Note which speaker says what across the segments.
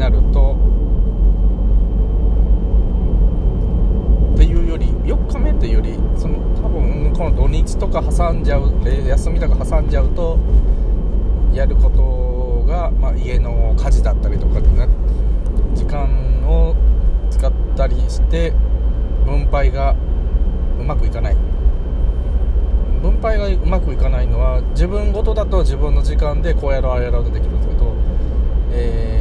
Speaker 1: なるとっていうより4日目っていうよりその多分この土日とか挟んじゃう休みとか挟んじゃうとやることが、まあ、家の家事だったりとかな時間を使ったりして分配がうまくいかない。分配がうまくいかないのは自分ごとだと自分の時間でこうやろうああやろうとできるんですけど、えー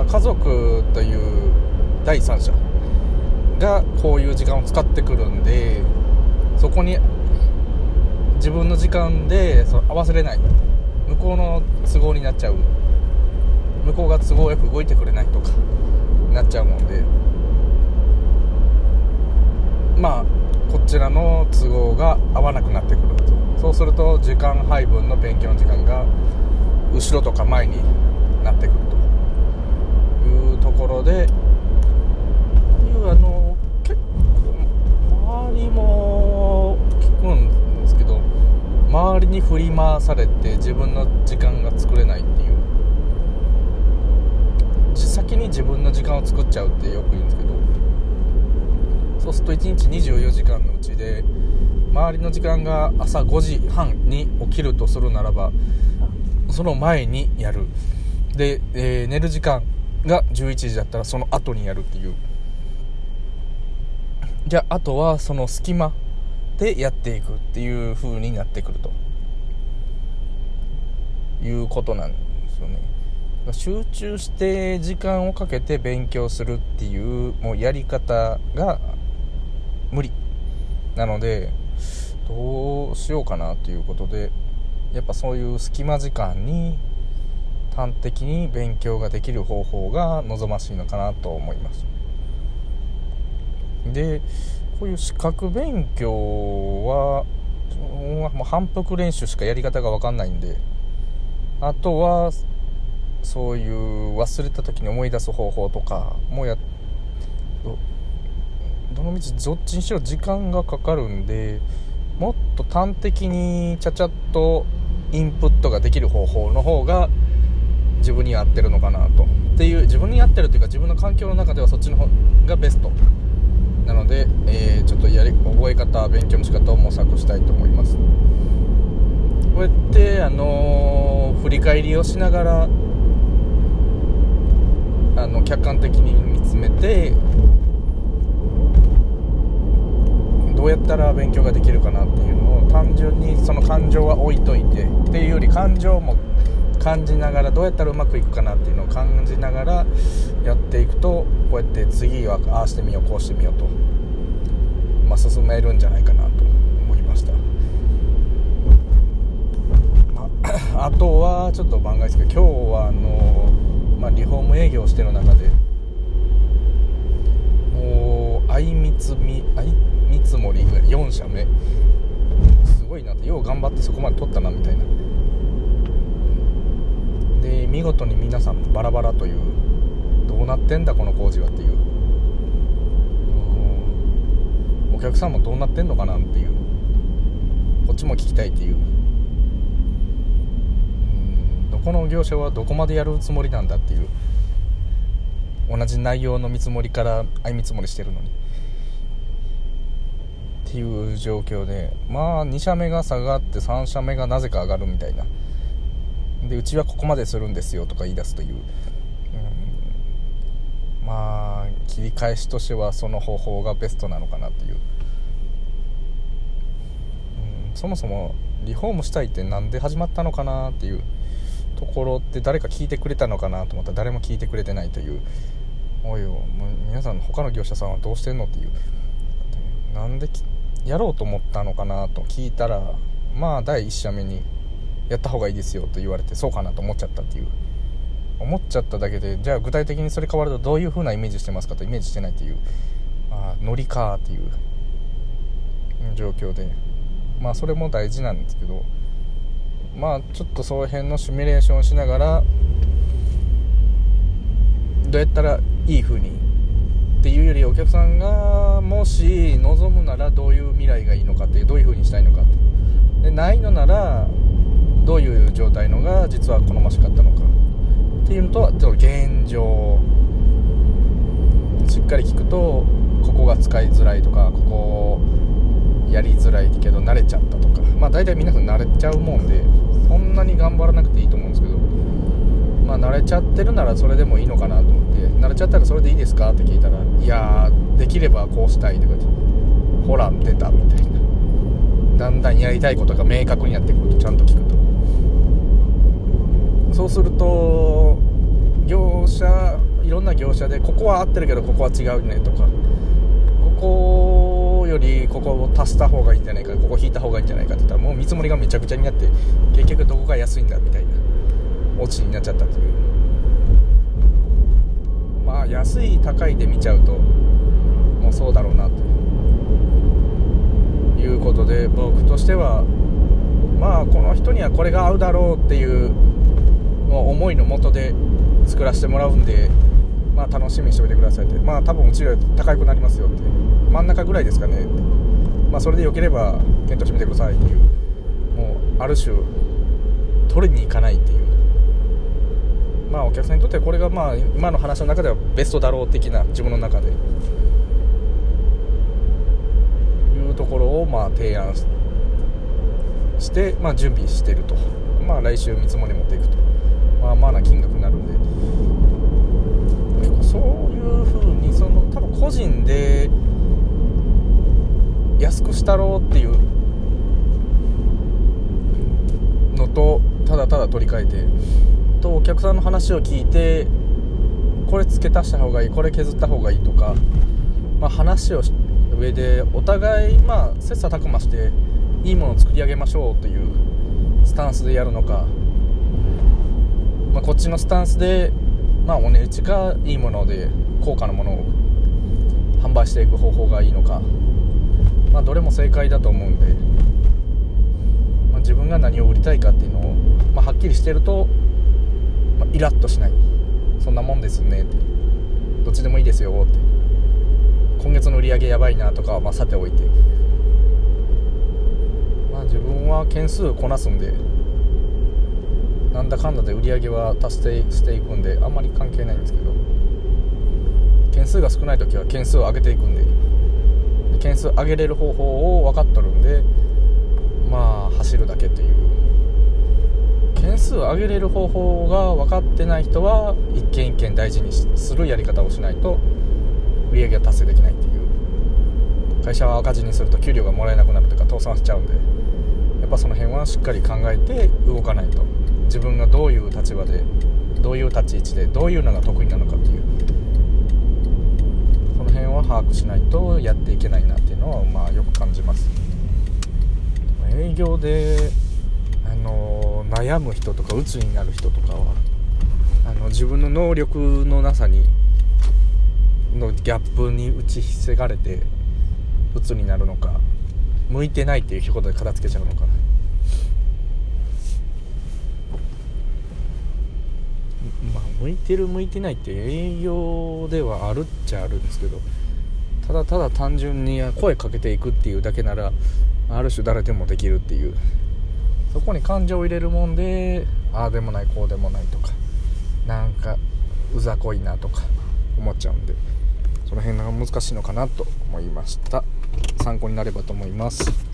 Speaker 1: まあ、家族という第三者がこういう時間を使ってくるんでそこに自分の時間でそ合わせれない。向こうの都合になっちゃう。向こうが都合よく動いてくれないとかなっちゃうもんで。まあこちらの都合が合わなくなってくると。そうすると時間配分の勉強の時間が後ろとか前になってくると。ところでいうあの結構周りも聞くんですけど周りに振り回されて自分の時間が作れないっていう。先に自分の時間を作っちゃうってよく言うんですけど。そうすると1日24時間のうちで周りの時間が朝5時半に起きるとするならばその前にやる。で、えー、寝る時間が11時だったらその後にやるっていう。じゃああとはその隙間でやっていくっていう風になってくると。いうことなんですよね。集中して時間をかけて勉強するっていうもうやり方が無理。なのでどうしようかなということでやっぱそういう隙間時間に端的に勉強ができる方法が望ましいのかなと思います。でこういう資格勉強はもう反復練習しかやり方が分かんないんであとはそういう忘れた時に思い出す方法とかもやどのみちどっちにしろ時間がかかるんでもっと端的にちゃちゃっとインプットができる方法の方が自分に合ってるのかなと。っていう自分に合ってるというか自分の環境の中ではそっちの方がベスト。なので、えー、ちょっとやり覚え方勉強の仕方を模索したいと思います。こうやってあのー、振り返りをしながらあの客観的に見つめてどうやったら勉強ができるかなっていうのを単純にその感情は置いといてっていうより感情も感じながらどうやったらうまくいくかなっていうのを感じながらやっていくとこうやって次はああしてみようこうしてみようと、まあ、進めるんじゃないかなと思いました、まあ、あとはちょっと番外ですけど今日はあの、まあ、リフォーム営業してる中でもう相見つみ相見積もり4社目。すごいなってよう頑張ってそこまで取ったなみたいな。見事に皆さんバラバラというどうなってんだこの工事はっていう。お客さんもどうなってんのかなっていう。こっちも聞きたいっていう。どこの業者はどこまでやるつもりなんだっていう。同じ内容の見積もりから相見積もりしてるのに。っていう状況でまあ2社目が下がって3社目がなぜか上がるみたいな。でうちはここまでするんですよとか言い出すという、うん、まあ切り返しとしてはその方法がベストなのかなという、うん、そもそもリフォームしたいって何で始まったのかなっていうところって誰か聞いてくれたのかなと思ったら誰も聞いてくれてないという。おいよもう皆さん他の業者さんはどうしてんのっていう。なんでやろうと思ったのかなと聞いたらまあ第1社目にやった方がいいですよと言われてそうかなと思っちゃったっていう。思っちゃっただけでじゃあ具体的にそれ変わるとどういう風なイメージしてますかとイメージしてないっていう。まあノリかっていう。状況で。まあそれも大事なんですけど。まあちょっとその辺のシミュレーションをしながらどうやったらいい風にっていうよりお客さんがもし望むならどういう未来がいいのかってどういう風にしたいのかって。でないのならどういう状態のが実は好ましかったのか。っていうのとちょっと現状。しっかり聞くとここが使いづらいとかここやりづらいけど慣れちゃったとか。まあ大体皆さん慣れちゃうもんでそんなに頑張らなくていいと思うんですけど。まあ慣れちゃってるならそれでもいいのかなと思って慣れちゃったらそれでいいですかって聞いたらいやできればこうしたいとか言ってほら出たみたいな。だんだんやりたいことが明確になってくるとちゃんと聞くと。すると業者いろんな業者でここは合ってるけどここは違うねとか。ここよりここを足した方がいいんじゃないか。ここ引いた方がいいんじゃないかって言ったらもう見積もりがめちゃくちゃになって結局どこが安いんだみたいなオチになっちゃったという。まあ安い高いで見ちゃうともうそうだろうなということで僕としてはまあこの人にはこれが合うだろうっていう思いのもとで作らせてもらうんでまあ楽しみにしておいてくださいって。まあ多分うちより高くなりますよって。真ん中ぐらいですかね。ってまあそれでよければ検討してみてくださいっていう。もうある種取りに行かないっていう。まあお客さんにとってはこれがまあ今の話の中ではベストだろう的な自分の中で。いうところをまあ提案して、まあ、準備してると。まあ来週見積もり持っていくと。まあまあな金額になるんで。そういうふうにその多分個人で安くしたろうっていうのとただただ取り替えてとお客さんの話を聞いてこれ付け足した方がいいこれ削った方がいいとか、まあ、話を上でお互いまあ切磋琢磨していいものを作り上げましょうというスタンスでやるのか、まあ、こっちのスタンスでまあお値打ちがいいもので高価なものを販売していく方法がいいのか、まあ、どれも正解だと思うんで、まあ、自分が何を売りたいかっていうのを、まあ、はっきりしてると、まあ、イラッとしない。そんなもんですねって。どっちでもいいですよって。今月の売り上げやばいなとかはまあさておいて。まあ自分は件数こなすんでなんだかんだで売り上げは達成していくんであんまり関係ないんですけど件数が少ない時は件数を上げていくんで件数上げれる方法を分かっとるんでまあ走るだけっていう。件数を上げれる方法が分かってない人は一件一件大事にするやり方をしないと売り上げが達成できないっていう。会社は赤字にすると給料がもらえなくなるというか倒産しちゃうんでやっぱその辺はしっかり考えて動かないと。自分がどういう立場でどういう立ち位置でどういうのが得意なのかっていう。その辺は把握しないとやっていけないなっていうのはまあよく感じます。営業であの悩む人とか鬱になる人とかはあの自分の能力のなさにのギャップに打ちひせがれて鬱になるのか向いてないっていう一言で片付けちゃうのかなまあ向いてる向いてないって営業ではあるっちゃあるんですけどただただ単純に声かけていくっていうだけならある種誰でもできるっていうそこに感情を入れるもんでああでもないこうでもないとかなんかうざこいなとか思っちゃうんでその辺が難しいのかなと思いました。参考になればと思います。